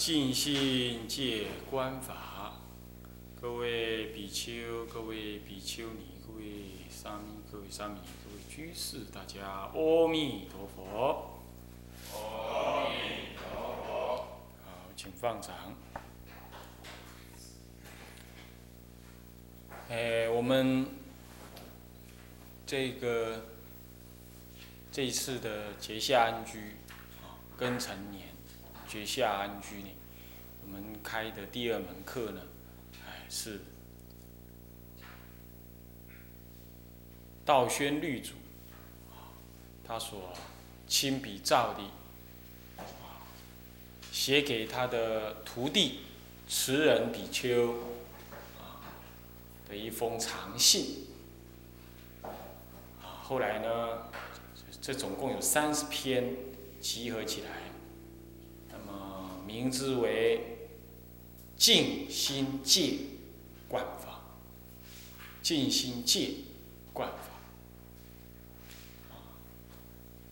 尽心戒观法，各位比丘、各位比丘尼、各位沙弥、各位沙弥、各位居士，大家阿弥陀佛。阿弥陀佛。好，请放掌。哎，我们这个这一次的结下安居啊，庚辰年结夏安居呢，我们开的第二门课呢，哎是道宣律祖，他所亲笔造的，写给他的徒弟持人比丘的一封长信，后来呢，这总共有三十篇集合起来，名之为静心戒观法，静心戒观法。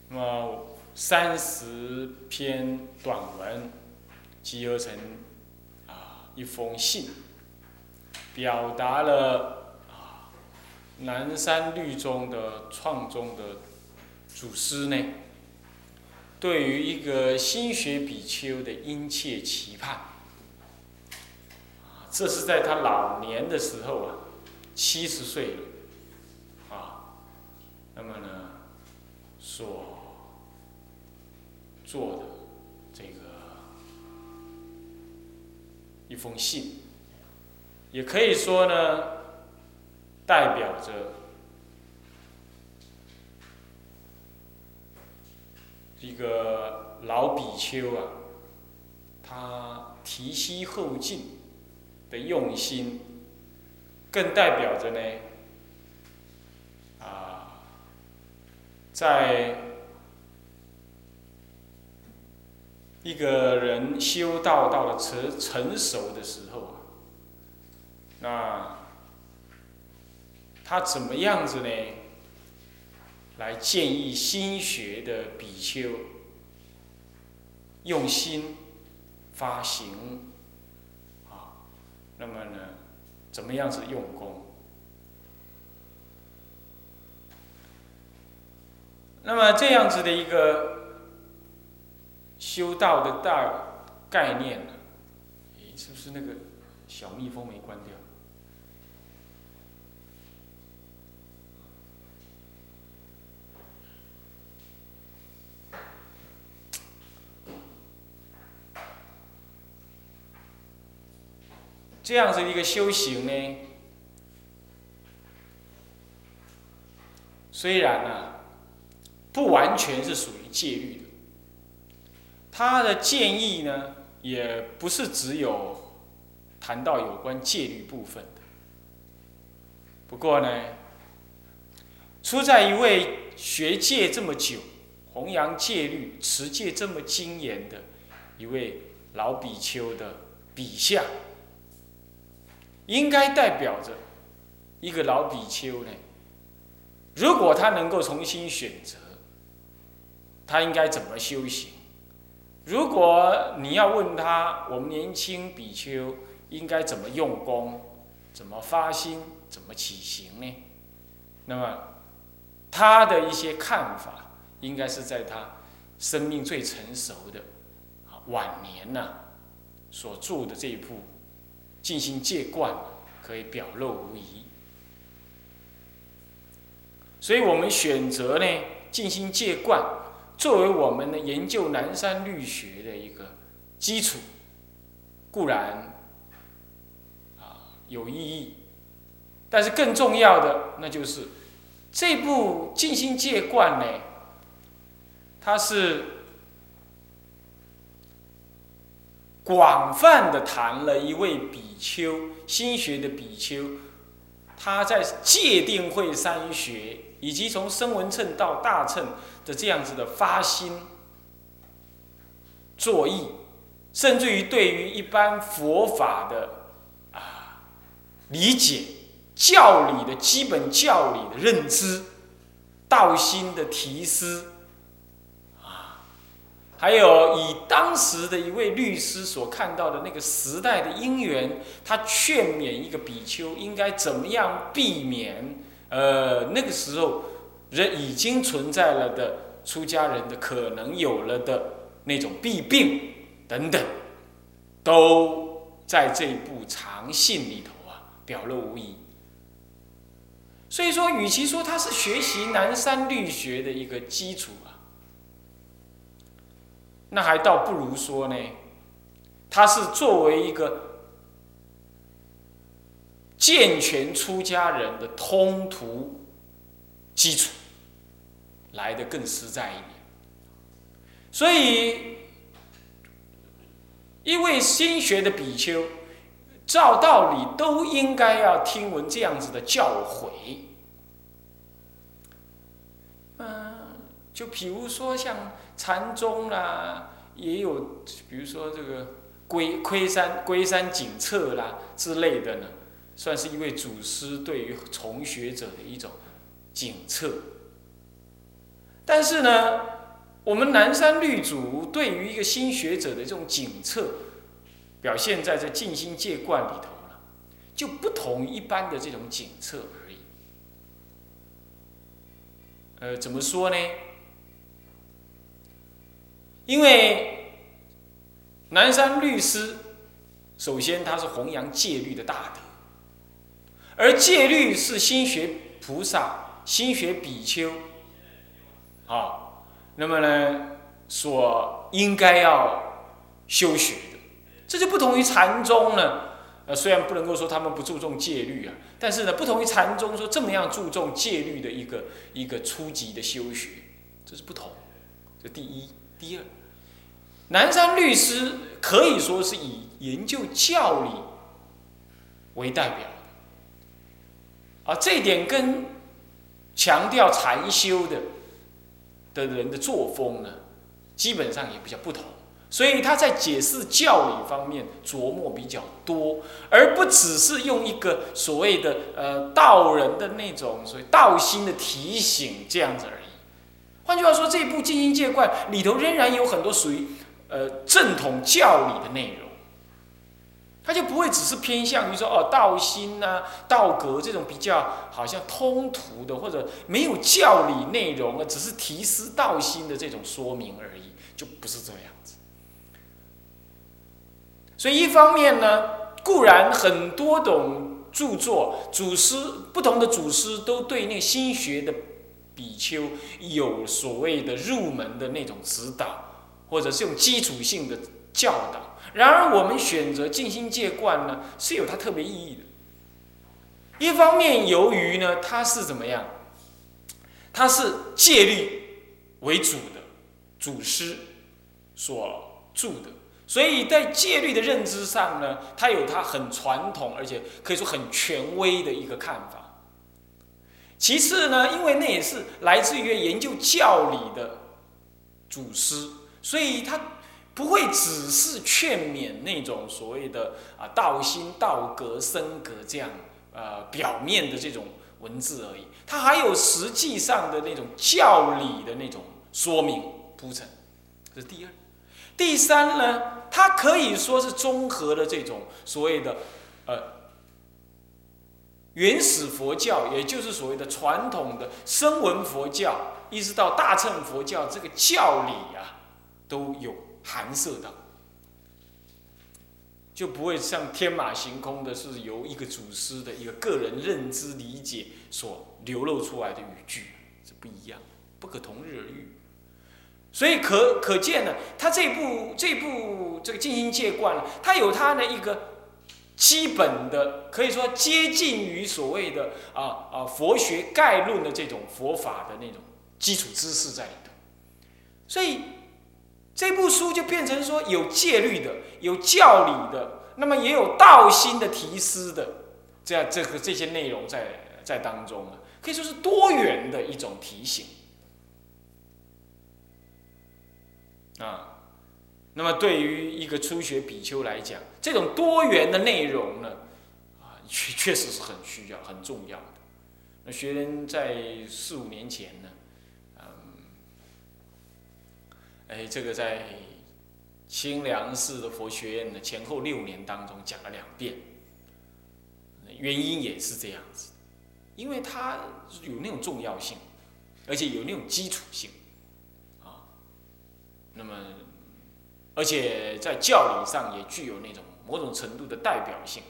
那么三十篇短文集合成啊一封信，表达了啊南山律宗的创宗的祖师呢，对于一个新学比丘的殷切期盼。这是在他老年的时候啊，七十岁了，啊，那么呢，所做的这个一封信，也可以说呢，代表着一个老比丘啊，他提膝后进的用心，更代表着呢，啊，在一个人修道到了成成熟的时候啊，那他怎么样子呢？来建议新学的比丘用心发行啊，那么呢，怎么样子用功？那么这样子的一个修道的大概念呢？诶，是不是那个小蜜蜂没关掉？这样子一个修行呢，虽然呢，不完全是属于戒律的，他的建议呢，也不是只有谈到有关戒律部分的。不过呢，出在一位学戒这么久、弘扬戒律、持戒这么精严的一位老比丘的笔下。应该代表着一个老比丘呢。如果他能够重新选择，他应该怎么修行？如果你要问他，我们年轻比丘应该怎么用功、怎么发心、怎么起行呢？那么他的一些看法，应该是在他生命最成熟的晚年呐所著的这一部。进行戒观可以表露无遗，所以我们选择呢进行戒观作为我们的研究南山律学的一个基础，固然啊有意义，但是更重要的那就是这部进行戒观呢，它是。广泛的谈了一位比丘新学的比丘，他在戒定慧三学以及从声闻乘到大乘的这样子的发心作意，甚至于对于一般佛法的啊理解、教理的基本教理的认知、道心的提思，还有以当时的一位律师所看到的那个时代的因缘，他劝勉一个比丘应该怎么样避免，呃，那个时候人已经存在了的出家人的可能有了的那种弊病等等，都在这一部长信里头啊表露无遗。所以说，与其说他是学习南山律学的一个基础。那还倒不如说呢，他是作为一个健全出家人的通途基础，来的更实在一点。所以，一位新学的比丘，照道理都应该要听闻这样子的教诲。嗯，就比如说像。禅宗啦，也有，比如说这个龟龟山龟山景策啦之类的呢，算是一位祖师对于从学者的一种景策。但是呢，我们南山律祖对于一个新学者的这种景策，表现在这静心戒观里头了，就不同一般的这种景策而已。呃，怎么说呢？因为南山律师，首先他是弘扬戒律的大德，而戒律是心学菩萨、心学比丘，啊，那么呢，所应该要修学的，这就不同于禅宗呢。呃，虽然不能够说他们不注重戒律啊，但是呢，不同于禅宗说这么样注重戒律的一个一个初级的修学，这是不同。这第一，第二。南山律师可以说是以研究教理为代表的，啊，这一点跟强调禅修的的人的作风呢，基本上也比较不同。所以他在解释教理方面琢磨比较多，而不只是用一个所谓的呃道人的那种所谓道心的提醒这样子而已。换句话说，这部《静心戒观》里头仍然有很多属于。呃，正统教理的内容，他就不会只是偏向于说哦，道心呐、道格这种比较好像通途的，或者没有教理内容啊，只是提示道心的这种说明而已，就不是这样子。所以一方面呢，固然很多种著作，祖师不同的祖师都对那新学的比丘有所谓的入门的那种指导。或者是用基础性的教导，然而我们选择静心戒观呢，是有它特别意义的。一方面，由于呢，它是怎么样？它是戒律为主的祖师所著的，所以在戒律的认知上呢，它有它很传统，而且可以说很权威的一个看法。其次呢，因为那也是来自于研究教理的祖师。所以他不会只是劝勉那种所谓的啊道心、道格、身格这样呃表面的这种文字而已，他还有实际上的那种教理的那种说明铺陈，这是第二。第三呢，它可以说是综合了这种所谓的呃原始佛教，也就是所谓的传统的声闻佛教，一直到大乘佛教这个教理啊。都有含摄到，就不会像天马行空的，是由一个祖师的一个个人认知理解所流露出来的语句是不一样，不可同日而语。所以可可见呢，他这部这部这个静心戒观，它有它的一个基本的，可以说接近于所谓的啊啊佛学概论的这种佛法的那种基础知识在里头，所以。这部书就变成说有戒律的，有教理的，那么也有道心的提示的，这样这个这些内容在在当中啊，可以说是多元的一种提醒啊。那么对于一个初学比丘来讲，这种多元的内容呢，啊，确确实是很需要、很重要的。那学人在四五年前呢。哎，这个在清凉寺的佛学院的前后六年当中讲了两遍，原因也是这样子，因为它有那种重要性，而且有那种基础性，啊，那么而且在教理上也具有那种某种程度的代表性，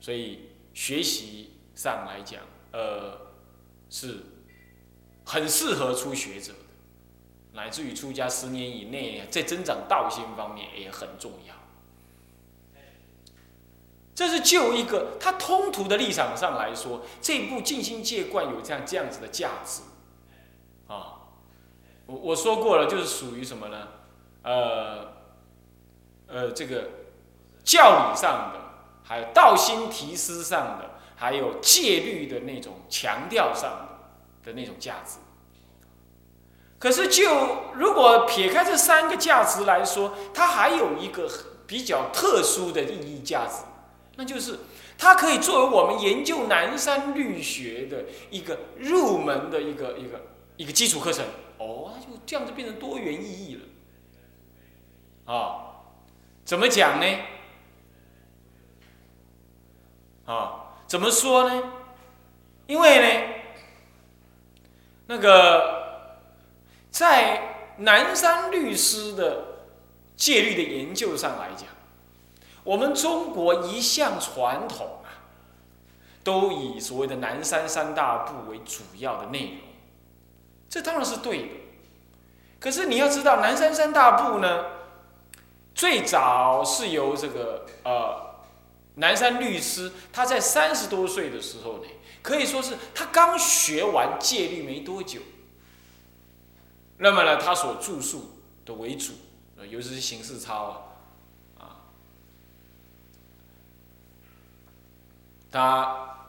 所以学习上来讲，呃，是很适合初学者。乃至于出家十年以内，在增长道心方面也很重要。这是就一个他通途的立场上来说，这部《静心戒观》有这样这样子的价值啊。我我说过了，就是属于什么呢？呃呃，这个教理上的，还有道心提思上的，还有戒律的那种强调上的的那种价值。可是，就如果撇开这三个价值来说，它还有一个比较特殊的意义价值，那就是它可以作为我们研究南山律学的一个入门的一个一个一个基础课程。哦，它就这样子变成多元意义了。啊，怎么讲呢？啊，怎么说呢？因为呢，那个。在南山律师的戒律的研究上来讲，我们中国一向传统啊，都以所谓的南山三大部为主要的内容，这当然是对的。可是你要知道，南山三大部呢，最早是由这个呃南山律师他在三十多岁的时候呢，可以说是他刚学完戒律没多久。那么呢，他所著述的为主，尤其是形式操啊，啊，他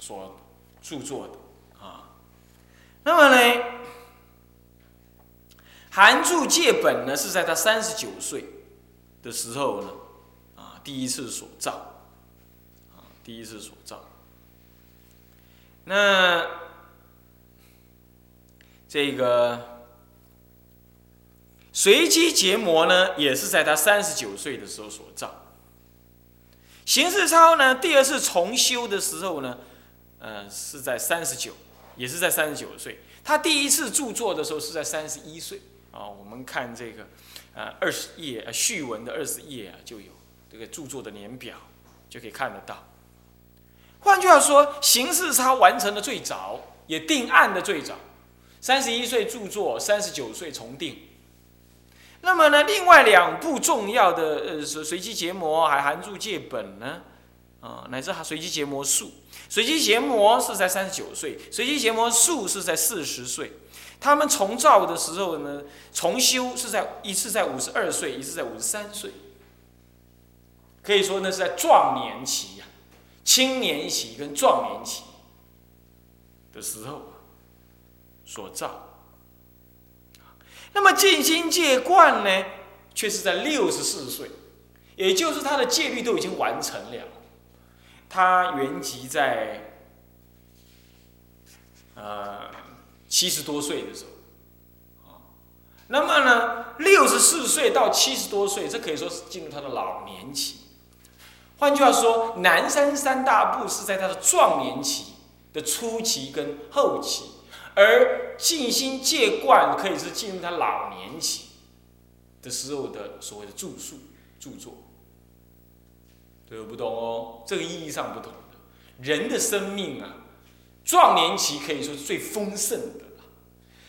所著作的啊，那么呢，韩著借本呢是在他三十九岁的时候呢，啊，第一次所造，啊，第一次所造，那这个。随机结膜呢，也是在他三十九岁的时候所造。邢世超呢，第二次重修的时候呢，呃，是在三十九，也是在三十九岁。他第一次著作的时候是在三十一岁。啊，我们看这个，呃，二十页序文的二十页啊，就有这个著作的年表，就可以看得到。换句话说，邢世超完成的最早，也定案的最早，三十一岁著作，三十九岁重定。那么呢，另外两部重要的呃随随机结膜还含注戒本呢，啊，乃至随机结膜术，随机结膜是在三十九岁，随机结膜术是在四十岁。他们重造的时候呢，重修是在一次在五十二岁，一次在五十三岁。可以说呢是在壮年期呀，青年期跟壮年期的时候所造。那么静心戒观呢，却是在六十四岁，也就是他的戒律都已经完成了。他原籍在呃七十多岁的时候，啊，那么呢，六十四岁到七十多岁，这可以说是进入他的老年期。换句话说，南山三大部是在他的壮年期的初期跟后期。而静心戒观可以是进入他老年期的时候的所谓的著述著作，这个不懂哦，这个意义上不同的。人的生命啊，壮年期可以说是最丰盛的，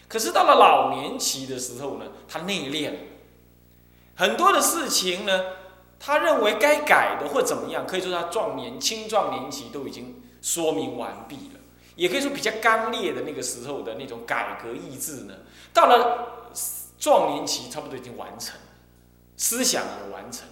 可是到了老年期的时候呢，他内敛了，很多的事情呢，他认为该改的或怎么样，可以说他壮年青壮年期都已经说明完毕了。也可以说比较刚烈的那个时候的那种改革意志呢，到了壮年期差不多已经完成，思想也完成。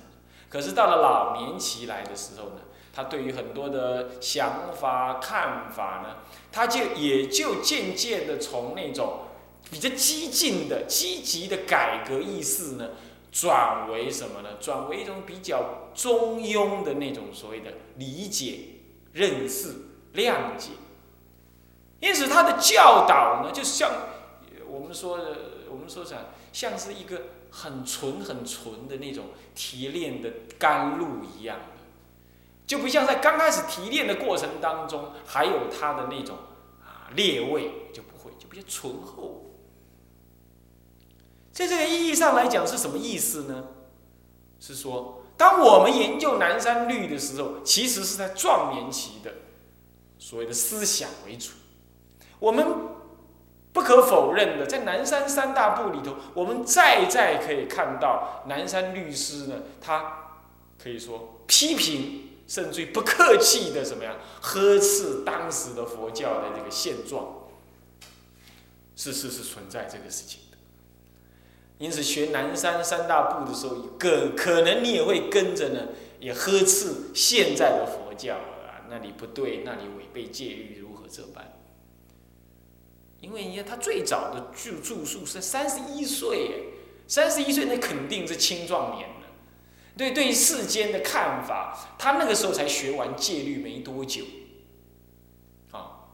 可是到了老年期来的时候呢，他对于很多的想法看法呢，他就也就渐渐的从那种比较激进的积极的改革意识呢，转为什么呢？转为一种比较中庸的那种所谓的理解、认识、谅解。因此，他的教导呢，就像我们说的，我们说啥，像是一个很纯很纯的那种提炼的甘露一样的，就不像在刚开始提炼的过程当中还有它的那种啊烈味，就不会，就比较醇厚。在这个意义上来讲是什么意思呢？是说，当我们研究南山律的时候，其实是在壮年期的所谓的思想为主。我们不可否认的，在南山三大部里头，我们再再可以看到南山律师呢，他可以说批评，甚至于不客气的什么呀，呵斥当时的佛教的这个现状，是是是存在这个事情的。因此，学南山三大部的时候，可可能你也会跟着呢，也呵斥现在的佛教啊，那里不对，那里违背戒律，如何这般？因为你看他最早的住住宿是三十一岁，三十一岁那肯定是青壮年了。对对世间的看法，他那个时候才学完戒律没多久，啊，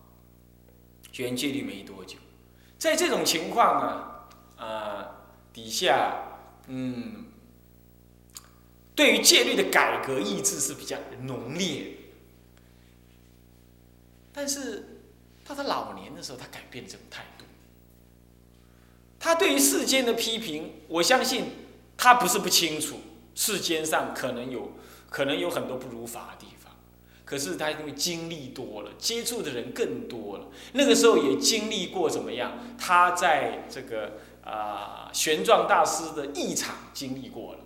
学完戒律没多久，在这种情况啊，啊。底下，嗯，对于戒律的改革意志是比较浓烈，但是到他老年的时候，他改变这种态度。他对于世间的批评，我相信他不是不清楚，世间上可能有可能有很多不如法的地方，可是他因为经历多了，接触的人更多了，那个时候也经历过怎么样？他在这个。啊，玄奘大师的异场经历过了，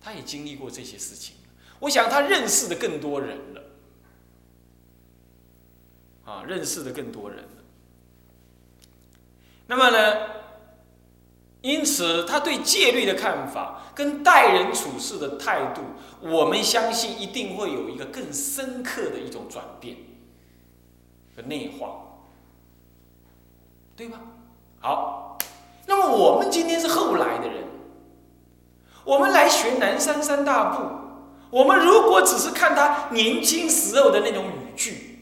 他也经历过这些事情。我想他认识的更多人了，啊，认识的更多人。那么呢，因此他对戒律的看法跟待人处事的态度，我们相信一定会有一个更深刻的一种转变和内化，对吧？好。那么我们今天是后来的人，我们来学南山三大部，我们如果只是看他年轻时候的那种语句，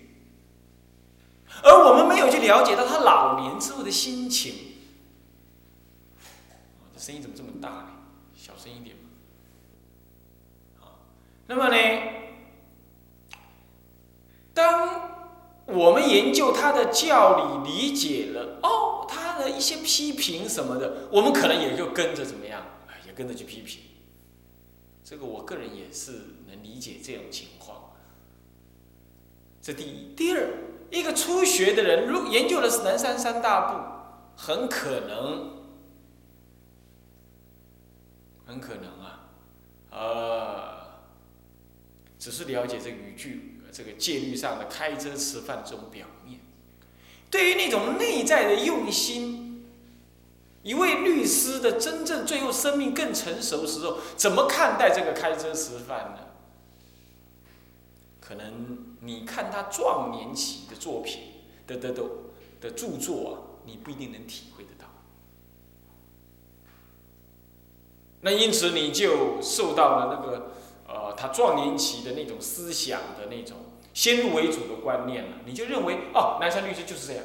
而我们没有去了解到他老年之后的心情，这声音怎么这么大呢？小声一点那么呢，当。我们研究他的教理，理解了哦，他的一些批评什么的，我们可能也就跟着怎么样，也跟着去批评。这个我个人也是能理解这种情况。这第一，第二，一个初学的人，如研究的是南山三大部，很可能，很可能啊，呃，只是了解这语句。这个戒律上的开遮吃饭这种表面，对于那种内在的用心，一位律师的真正最后生命更成熟时候，怎么看待这个开遮吃饭呢？可能你看他壮年期的作品的的的的著作啊，你不一定能体会得到。那因此你就受到了那个。呃，他壮年期的那种思想的那种先入为主的观念了，你就认为哦，南山律师就是这样，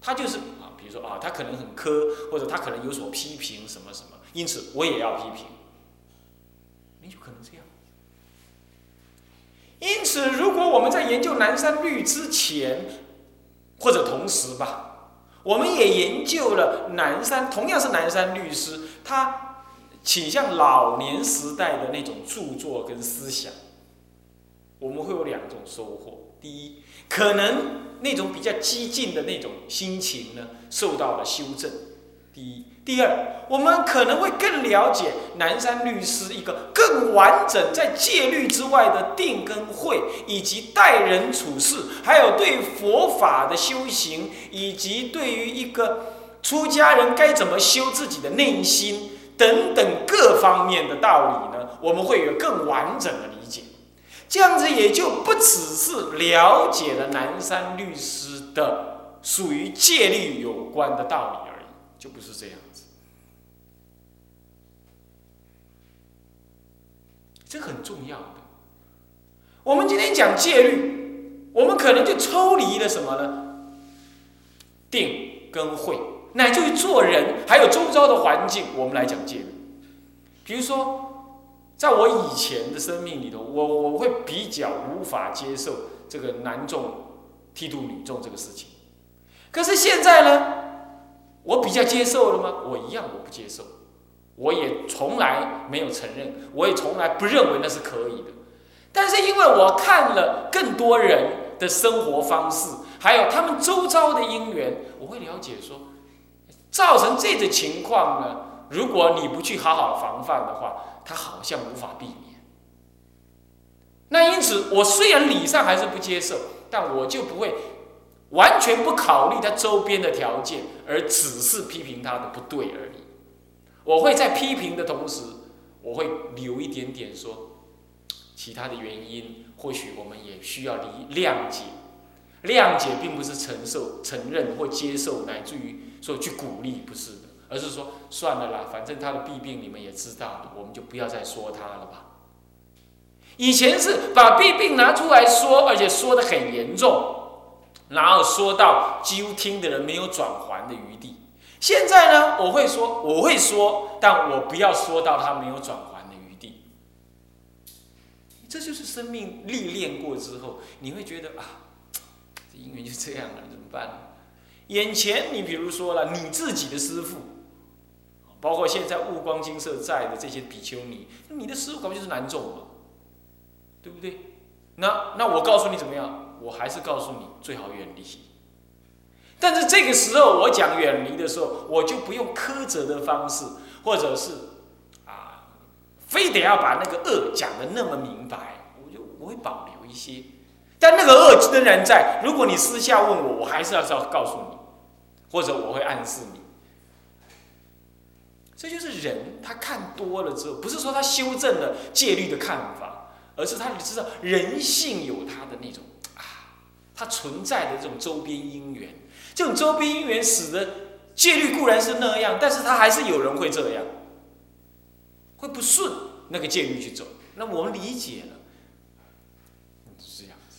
他就是啊，比如说啊，他可能很苛，或者他可能有所批评什么什么，因此我也要批评，你就可能这样。因此，如果我们在研究南山律之前，或者同时吧，我们也研究了南山，同样是南山律师，他。倾向老年时代的那种著作跟思想，我们会有两种收获：第一，可能那种比较激进的那种心情呢受到了修正；第一，第二，我们可能会更了解南山律师一个更完整在戒律之外的定跟慧，以及待人处事，还有对佛法的修行，以及对于一个出家人该怎么修自己的内心。等等各方面的道理呢，我们会有更完整的理解，这样子也就不只是了解了南山律师的属于戒律有关的道理而已，就不是这样这很重要的。我们今天讲戒律，我们可能就抽离了什么呢？定跟慧，乃至于做人，还有周遭的环境，我们来讲戒律。比如说，在我以前的生命里头，我我会比较无法接受这个男众剃度女众这个事情。可是现在呢，我比较接受了吗？我一样我不接受，我也从来没有承认，我也从来不认为那是可以的。但是因为我看了更多人的生活方式，还有他们周遭的因缘，我会了解说，造成这个情况呢，如果你不去好好防范的话，它好像无法避免。那因此，我虽然理上还是不接受，但我就不会完全不考虑他周边的条件，而只是批评他的不对而已。我会在批评的同时，我会留一点点说。其他的原因，或许我们也需要理谅解。谅解并不是承受、承认或接受，乃至于说去鼓励，不是的，而是说算了啦，反正他的弊病你们也知道，我们就不要再说他了吧。以前是把弊病拿出来说，而且说的很严重，然后说到几乎听的人没有转还的余地。现在呢，我会说，我会说，但我不要说到他没有转还的余地。这就是生命历练过之后，你会觉得啊，这姻缘就这样了，怎么办呢？眼前你比如说了你自己的师傅，包括现在悟光金色在的这些比丘尼，你的师傅搞不就是难众嘛，对不对？那那我告诉你怎么样？我还是告诉你最好远离。但是这个时候我讲远离的时候，我就不用苛责的方式，或者是啊。非得要把那个恶讲的那么明白，我就我会保留一些，但那个恶仍然在。如果你私下问我，我还是要要告诉你，或者我会暗示你。这就是人，他看多了之后，不是说他修正了戒律的看法，而是他知道人性有他的那种啊，他存在的这种周边因缘，这种周边因缘使得戒律固然是那样，但是他还是有人会这样。会不顺那个戒律去走，那我们理解了，是这样子。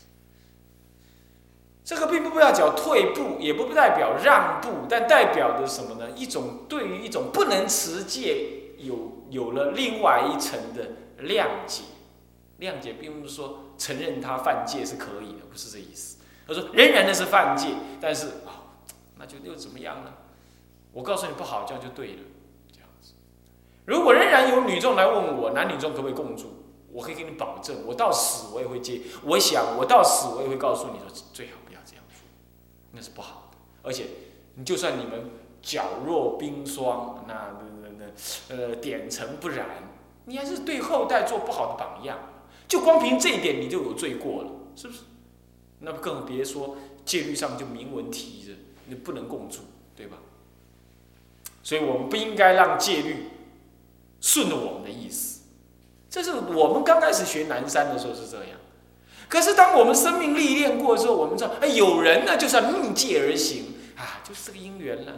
这个并不代表退步，也不代表让步，但代表的什么呢？一种对于一种不能持戒有有了另外一层的谅解。谅解并不是说承认他犯戒是可以的，不是这意思。他说仍然那是犯戒，但是，那就又怎么样呢？我告诉你不好，这样就对了。这样子如果仍然有女众来问我男女众可不可以共住，我可以给你保证，我到死我也会接。我想我到死我也会告诉你说，最好不要这样做，那是不好的。而且你就算你们皎若冰霜，那那那呃点成不染，你还是对后代做不好的榜样。就光凭这一点你就有罪过了，是不是？那更别说戒律上就明文提着，你不能共住，对吧？所以我们不应该让戒律。顺着我们的意思，这是我们刚开始学南山的时候是这样。可是当我们生命历练过之后，我们知道，哎，有人呢就是要逆界而行啊，就是这个因缘了。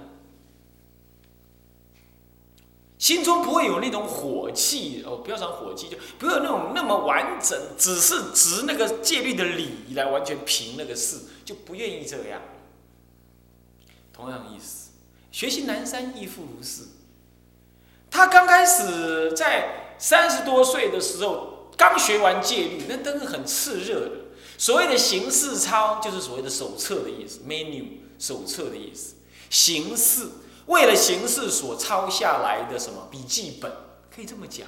心中不会有那种火气哦，不要讲火气，就不要那种那么完整，只是执那个戒律的理来完全凭那个事，就不愿意这样。同样意思，学习南山亦复如是。他刚开始在三十多岁的时候，刚学完戒律，那都是很炽热的。所谓的形式抄，就是所谓的手册的意思，menu 手册的意思。形式为了形式所抄下来的什么笔记本，可以这么讲，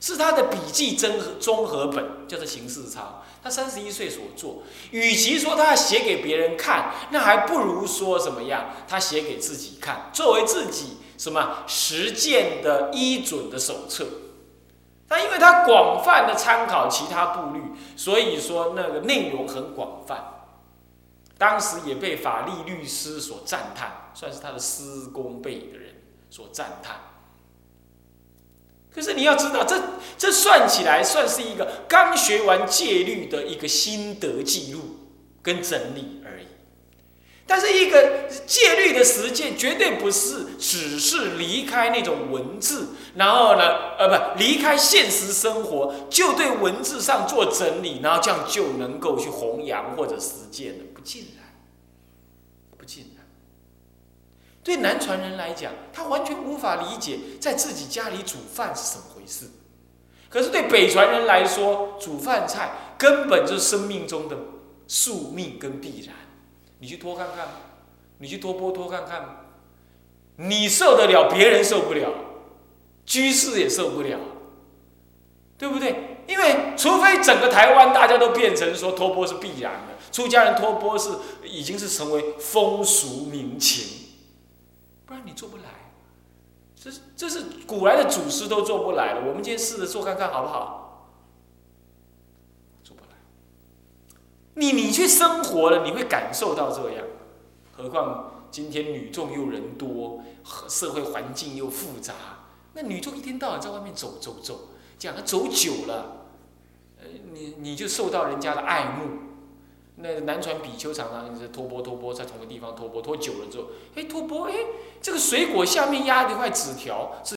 是他的笔记综合综合本，叫做行事抄。他三十一岁所做，与其说他写给别人看，那还不如说什么样，他写给自己看，作为自己。什么实践的依准的手册？那因为他广泛的参考其他部律，所以说那个内容很广泛。当时也被法律律师所赞叹，算是他的师公辈的人所赞叹。可是你要知道，这这算起来算是一个刚学完戒律的一个心得记录跟整理而已。但是一个戒律的实践，绝对不是只是离开那种文字，然后呢，呃，不，离开现实生活，就对文字上做整理，然后这样就能够去弘扬或者实践的，不尽然，不尽然。对南传人来讲，他完全无法理解在自己家里煮饭是怎么回事。可是对北传人来说，煮饭菜根本就是生命中的宿命跟必然。你去拖看看，你去拖波拖看看，你受得了，别人受不了，居士也受不了，对不对？因为除非整个台湾大家都变成说托钵是必然的，出家人托钵是已经是成为风俗民情，不然你做不来。这是这是古来的祖师都做不来了，我们今天试着做看看好不好？做不来。你你去生活了，你会感受到这样。何况今天女众又人多，社会环境又复杂，那女众一天到晚在外面走走走，讲走久了，呃，你你就受到人家的爱慕。那南传比丘常常是托钵托钵，在同个地方托钵，托久了之后，哎，托钵，哎，这个水果下面压了一块纸条，是。